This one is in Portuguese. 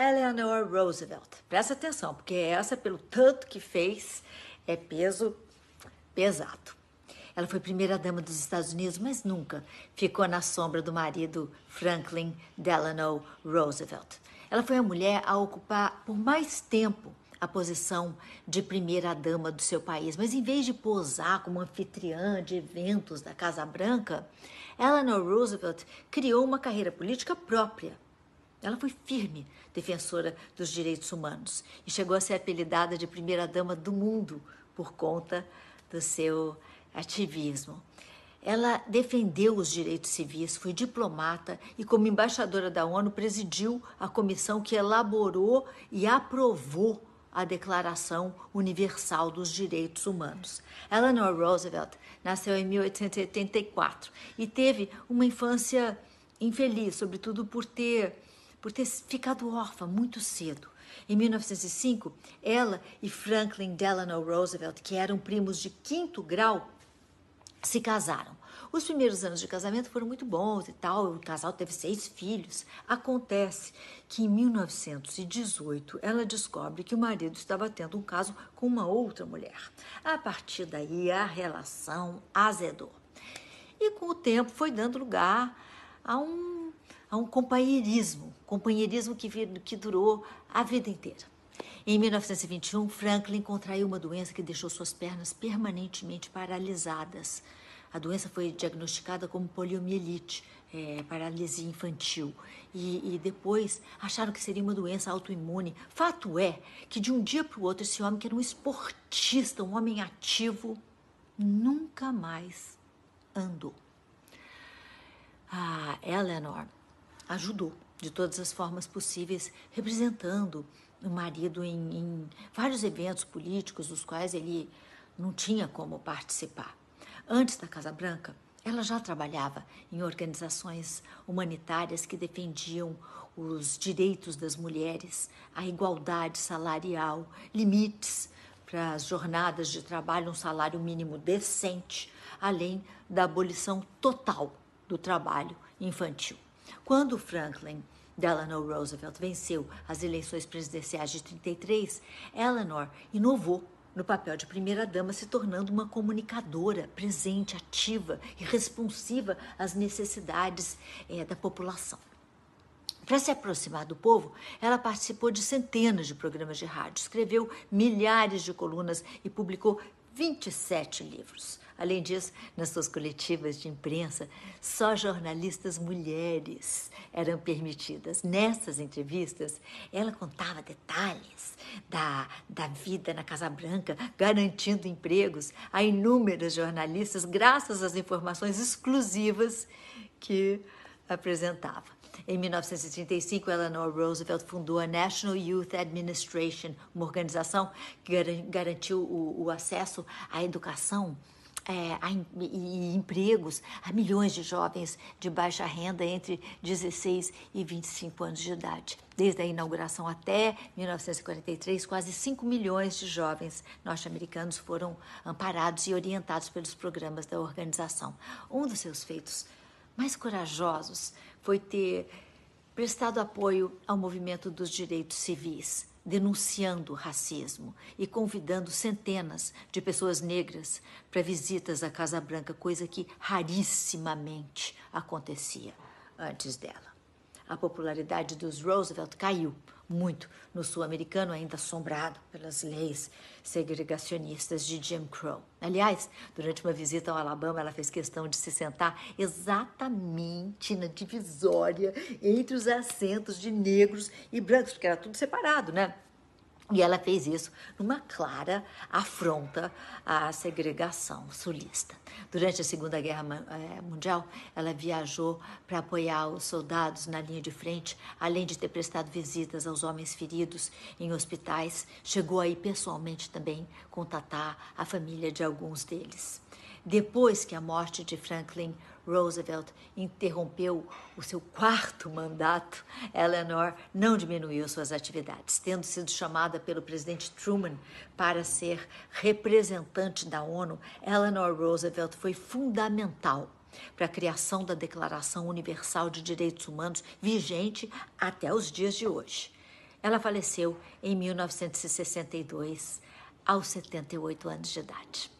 Eleanor Roosevelt. Presta atenção, porque essa, pelo tanto que fez, é peso pesado. Ela foi primeira-dama dos Estados Unidos, mas nunca ficou na sombra do marido Franklin Delano Roosevelt. Ela foi a mulher a ocupar por mais tempo a posição de primeira-dama do seu país, mas em vez de posar como anfitriã de eventos da Casa Branca, Eleanor Roosevelt criou uma carreira política própria. Ela foi firme defensora dos direitos humanos e chegou a ser apelidada de primeira-dama do mundo por conta do seu ativismo. Ela defendeu os direitos civis, foi diplomata e, como embaixadora da ONU, presidiu a comissão que elaborou e aprovou a Declaração Universal dos Direitos Humanos. Eleanor Roosevelt nasceu em 1884 e teve uma infância infeliz, sobretudo por ter, por ter ficado órfã muito cedo. Em 1905, ela e Franklin Delano Roosevelt, que eram primos de quinto grau, se casaram. Os primeiros anos de casamento foram muito bons e tal, o casal teve seis filhos. Acontece que em 1918 ela descobre que o marido estava tendo um caso com uma outra mulher. A partir daí a relação azedou. E com o tempo foi dando lugar a um, a um companheirismo, companheirismo que, que durou a vida inteira. Em 1921, Franklin contraiu uma doença que deixou suas pernas permanentemente paralisadas. A doença foi diagnosticada como poliomielite, é, paralisia infantil. E, e, depois acharam que seria uma doença autoimune. Fato é que de um dia para o outro, esse homem, que era um esportista, um homem ativo, nunca mais andou. A Eleanor ajudou de todas as formas possíveis, representando o marido em, em vários eventos políticos dos quais ele não tinha como participar. Antes da Casa Branca, ela já trabalhava em organizações humanitárias que defendiam os direitos das mulheres, a igualdade salarial, limites para as jornadas de trabalho, um salário mínimo decente, além da abolição total do trabalho infantil. Quando Franklin Delano Roosevelt venceu as eleições presidenciais de 33, Eleanor inovou no papel de primeira-dama, se tornando uma comunicadora presente, ativa e responsiva às necessidades é, da população. Para se aproximar do povo, ela participou de centenas de programas de rádio, escreveu milhares de colunas e publicou 27 livros. Além disso, nas suas coletivas de imprensa, só jornalistas mulheres eram permitidas. Nessas entrevistas, ela contava detalhes da, da vida na Casa Branca, garantindo empregos a inúmeros jornalistas, graças às informações exclusivas que apresentava. Em 1935, Eleanor Roosevelt fundou a National Youth Administration, uma organização que garantiu o, o acesso à educação é, a, e empregos a milhões de jovens de baixa renda entre 16 e 25 anos de idade. Desde a inauguração até 1943, quase 5 milhões de jovens norte-americanos foram amparados e orientados pelos programas da organização. Um dos seus feitos mais corajosos foi ter prestado apoio ao movimento dos direitos civis denunciando o racismo e convidando centenas de pessoas negras para visitas à Casa Branca, coisa que rarissimamente acontecia antes dela. A popularidade dos Roosevelt caiu muito no sul-americano, ainda assombrado pelas leis segregacionistas de Jim Crow. Aliás, durante uma visita ao Alabama, ela fez questão de se sentar exatamente na divisória entre os assentos de negros e brancos, porque era tudo separado, né? E ela fez isso numa clara afronta à segregação sulista. Durante a Segunda Guerra eh, Mundial, ela viajou para apoiar os soldados na linha de frente, além de ter prestado visitas aos homens feridos em hospitais, chegou aí pessoalmente também contatar a família de alguns deles. Depois que a morte de Franklin Roosevelt interrompeu o seu quarto mandato, Eleanor não diminuiu suas atividades, tendo sido chamada pelo presidente Truman para ser representante da ONU. Eleanor Roosevelt foi fundamental para a criação da Declaração Universal de Direitos Humanos, vigente até os dias de hoje. Ela faleceu em 1962, aos 78 anos de idade.